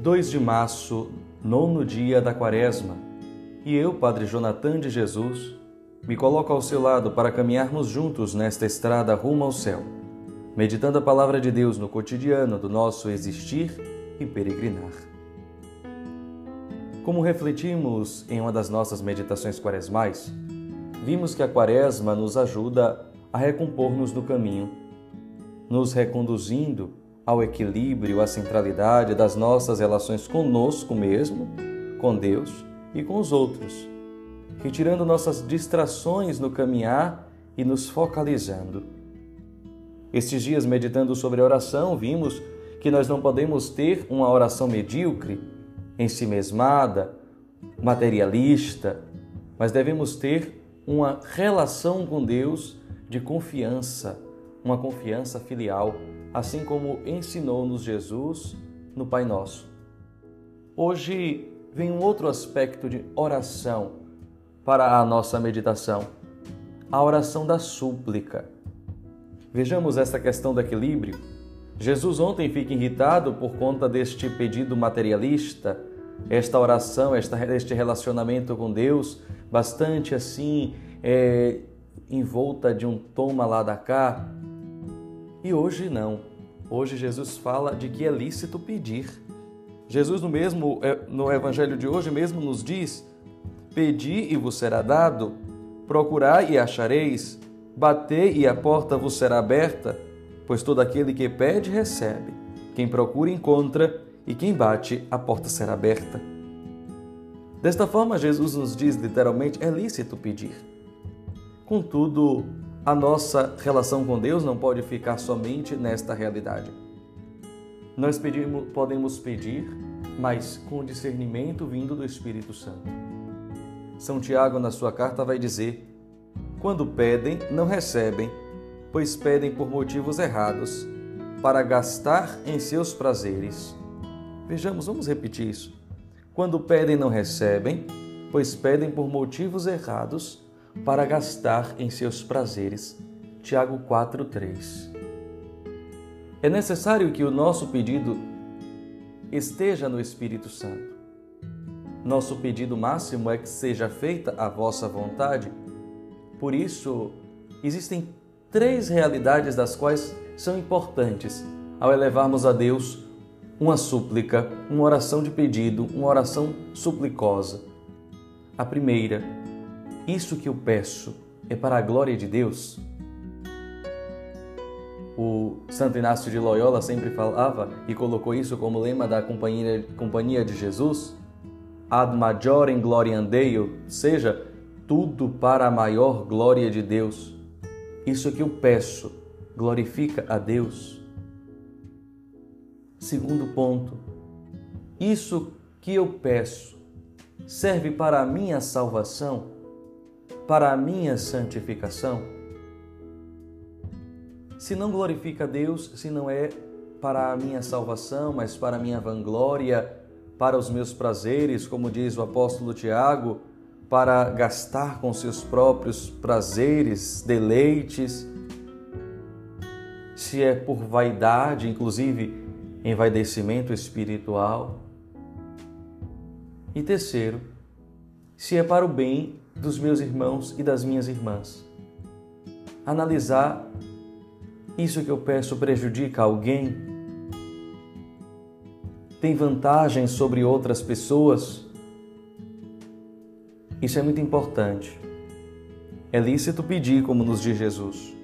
2 de março, nono dia da quaresma, e eu, Padre Jonathan de Jesus, me coloco ao seu lado para caminharmos juntos nesta estrada rumo ao céu, meditando a palavra de Deus no cotidiano do nosso existir e peregrinar. Como refletimos em uma das nossas meditações quaresmais, vimos que a quaresma nos ajuda a recompor-nos no caminho, nos reconduzindo ao equilíbrio, à centralidade das nossas relações conosco mesmo, com Deus e com os outros, retirando nossas distrações no caminhar e nos focalizando. Estes dias, meditando sobre a oração, vimos que nós não podemos ter uma oração medíocre, ensimesmada, materialista, mas devemos ter uma relação com Deus de confiança, uma confiança filial assim como ensinou-nos Jesus no Pai Nosso. Hoje vem um outro aspecto de oração para a nossa meditação, a oração da súplica. Vejamos esta questão do equilíbrio. Jesus ontem fica irritado por conta deste pedido materialista, esta oração, esta, este relacionamento com Deus, bastante assim, é, envolta de um toma lá da cá, e hoje não. Hoje Jesus fala de que é lícito pedir. Jesus no mesmo é, no evangelho de hoje mesmo nos diz: Pedi e vos será dado, procurai e achareis, batei e a porta vos será aberta, pois todo aquele que pede recebe, quem procura encontra, e quem bate a porta será aberta. Desta forma, Jesus nos diz literalmente: é lícito pedir. Contudo, a nossa relação com Deus não pode ficar somente nesta realidade. Nós pedimos, podemos pedir, mas com discernimento vindo do Espírito Santo. São Tiago, na sua carta, vai dizer: Quando pedem, não recebem, pois pedem por motivos errados, para gastar em seus prazeres. Vejamos, vamos repetir isso. Quando pedem, não recebem, pois pedem por motivos errados, para gastar em seus prazeres. Tiago 4:3. É necessário que o nosso pedido esteja no Espírito Santo. Nosso pedido máximo é que seja feita a vossa vontade. Por isso, existem três realidades das quais são importantes ao elevarmos a Deus uma súplica, uma oração de pedido, uma oração suplicosa. A primeira, isso que eu peço é para a glória de Deus? O Santo Inácio de Loyola sempre falava e colocou isso como lema da Companhia, Companhia de Jesus: Ad majorem gloriam Deo, seja, tudo para a maior glória de Deus. Isso que eu peço glorifica a Deus. Segundo ponto, isso que eu peço serve para a minha salvação? Para a minha santificação? Se não glorifica Deus, se não é para a minha salvação, mas para a minha vanglória, para os meus prazeres, como diz o apóstolo Tiago, para gastar com seus próprios prazeres, deleites, se é por vaidade, inclusive envaidecimento espiritual. E terceiro, se é para o bem dos meus irmãos e das minhas irmãs. Analisar isso que eu peço prejudica alguém? Tem vantagem sobre outras pessoas? Isso é muito importante. É lícito pedir, como nos diz Jesus,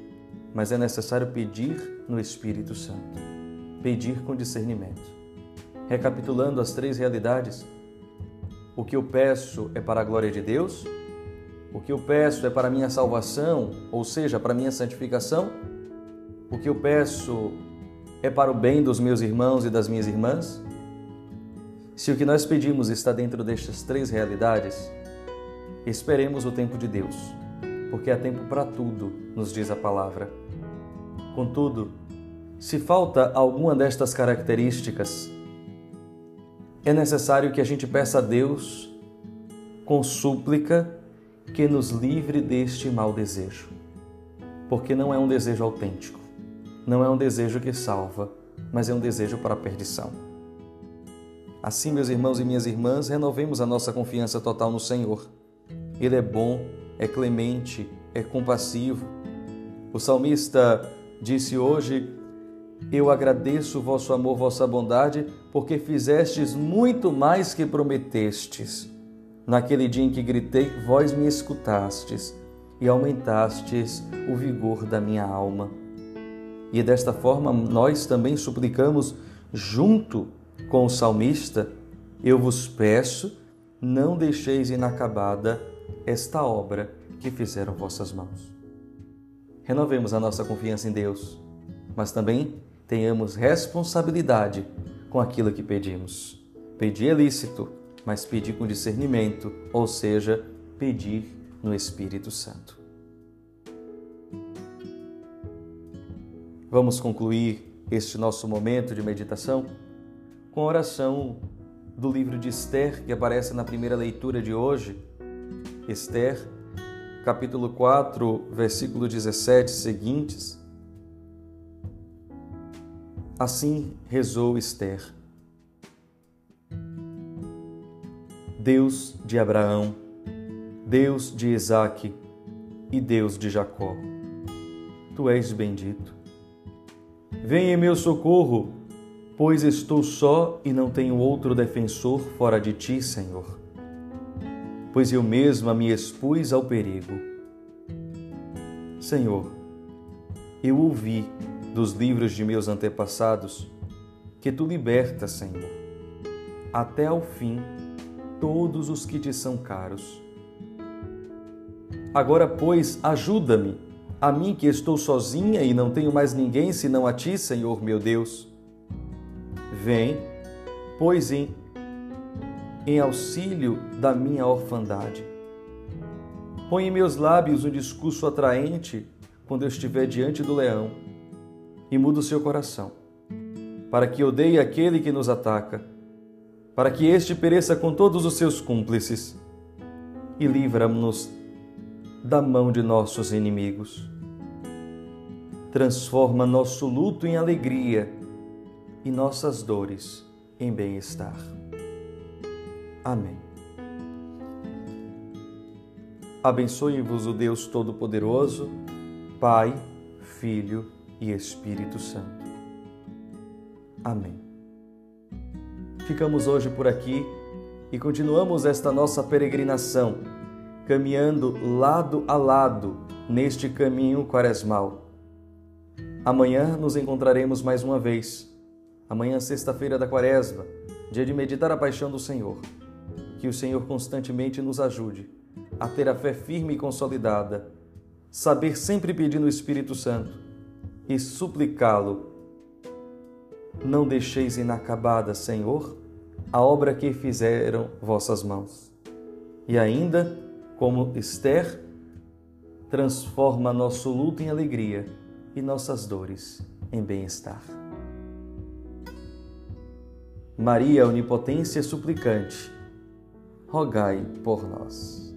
mas é necessário pedir no Espírito Santo. Pedir com discernimento. Recapitulando as três realidades, o que eu peço é para a glória de Deus, o que eu peço é para minha salvação, ou seja, para minha santificação? O que eu peço é para o bem dos meus irmãos e das minhas irmãs? Se o que nós pedimos está dentro destas três realidades, esperemos o tempo de Deus, porque há tempo para tudo, nos diz a palavra. Contudo, se falta alguma destas características, é necessário que a gente peça a Deus com súplica que nos livre deste mau desejo. Porque não é um desejo autêntico, não é um desejo que salva, mas é um desejo para a perdição. Assim, meus irmãos e minhas irmãs, renovemos a nossa confiança total no Senhor. Ele é bom, é clemente, é compassivo. O salmista disse hoje: Eu agradeço o vosso amor, vossa bondade, porque fizestes muito mais que prometestes. Naquele dia em que gritei, vós me escutastes e aumentastes o vigor da minha alma. E desta forma nós também suplicamos, junto com o salmista, eu vos peço, não deixeis inacabada esta obra que fizeram vossas mãos. Renovemos a nossa confiança em Deus, mas também tenhamos responsabilidade com aquilo que pedimos. Pedir é lícito, mas pedir com discernimento, ou seja, pedir no Espírito Santo. Vamos concluir este nosso momento de meditação com a oração do livro de Esther, que aparece na primeira leitura de hoje. Esther, capítulo 4, versículo 17 seguintes. Assim rezou Esther. Deus de Abraão, Deus de Isaque e Deus de Jacó. Tu és bendito. Venha em meu socorro, pois estou só e não tenho outro defensor fora de ti, Senhor. Pois eu mesma me expus ao perigo. Senhor, eu ouvi dos livros de meus antepassados que tu libertas, Senhor, até ao fim todos os que te são caros Agora, pois, ajuda-me, a mim que estou sozinha e não tenho mais ninguém senão a ti, Senhor meu Deus. Vem, pois, em, em auxílio da minha orfandade. Põe em meus lábios um discurso atraente quando eu estiver diante do leão, e muda o seu coração, para que odeie aquele que nos ataca, para que este pereça com todos os seus cúmplices, e livra-nos da mão de nossos inimigos. Transforma nosso luto em alegria e nossas dores em bem-estar. Amém. Abençoe-vos o Deus Todo-Poderoso, Pai, Filho e Espírito Santo. Amém. Ficamos hoje por aqui e continuamos esta nossa peregrinação caminhando lado a lado neste caminho quaresmal. Amanhã nos encontraremos mais uma vez. Amanhã, sexta-feira da Quaresma, dia de meditar a paixão do Senhor. Que o Senhor constantemente nos ajude a ter a fé firme e consolidada, saber sempre pedir no Espírito Santo e suplicá-lo. Não deixeis inacabada, Senhor, a obra que fizeram vossas mãos. E ainda, como Esther, transforma nosso luto em alegria e nossas dores em bem-estar. Maria, onipotência suplicante, rogai por nós.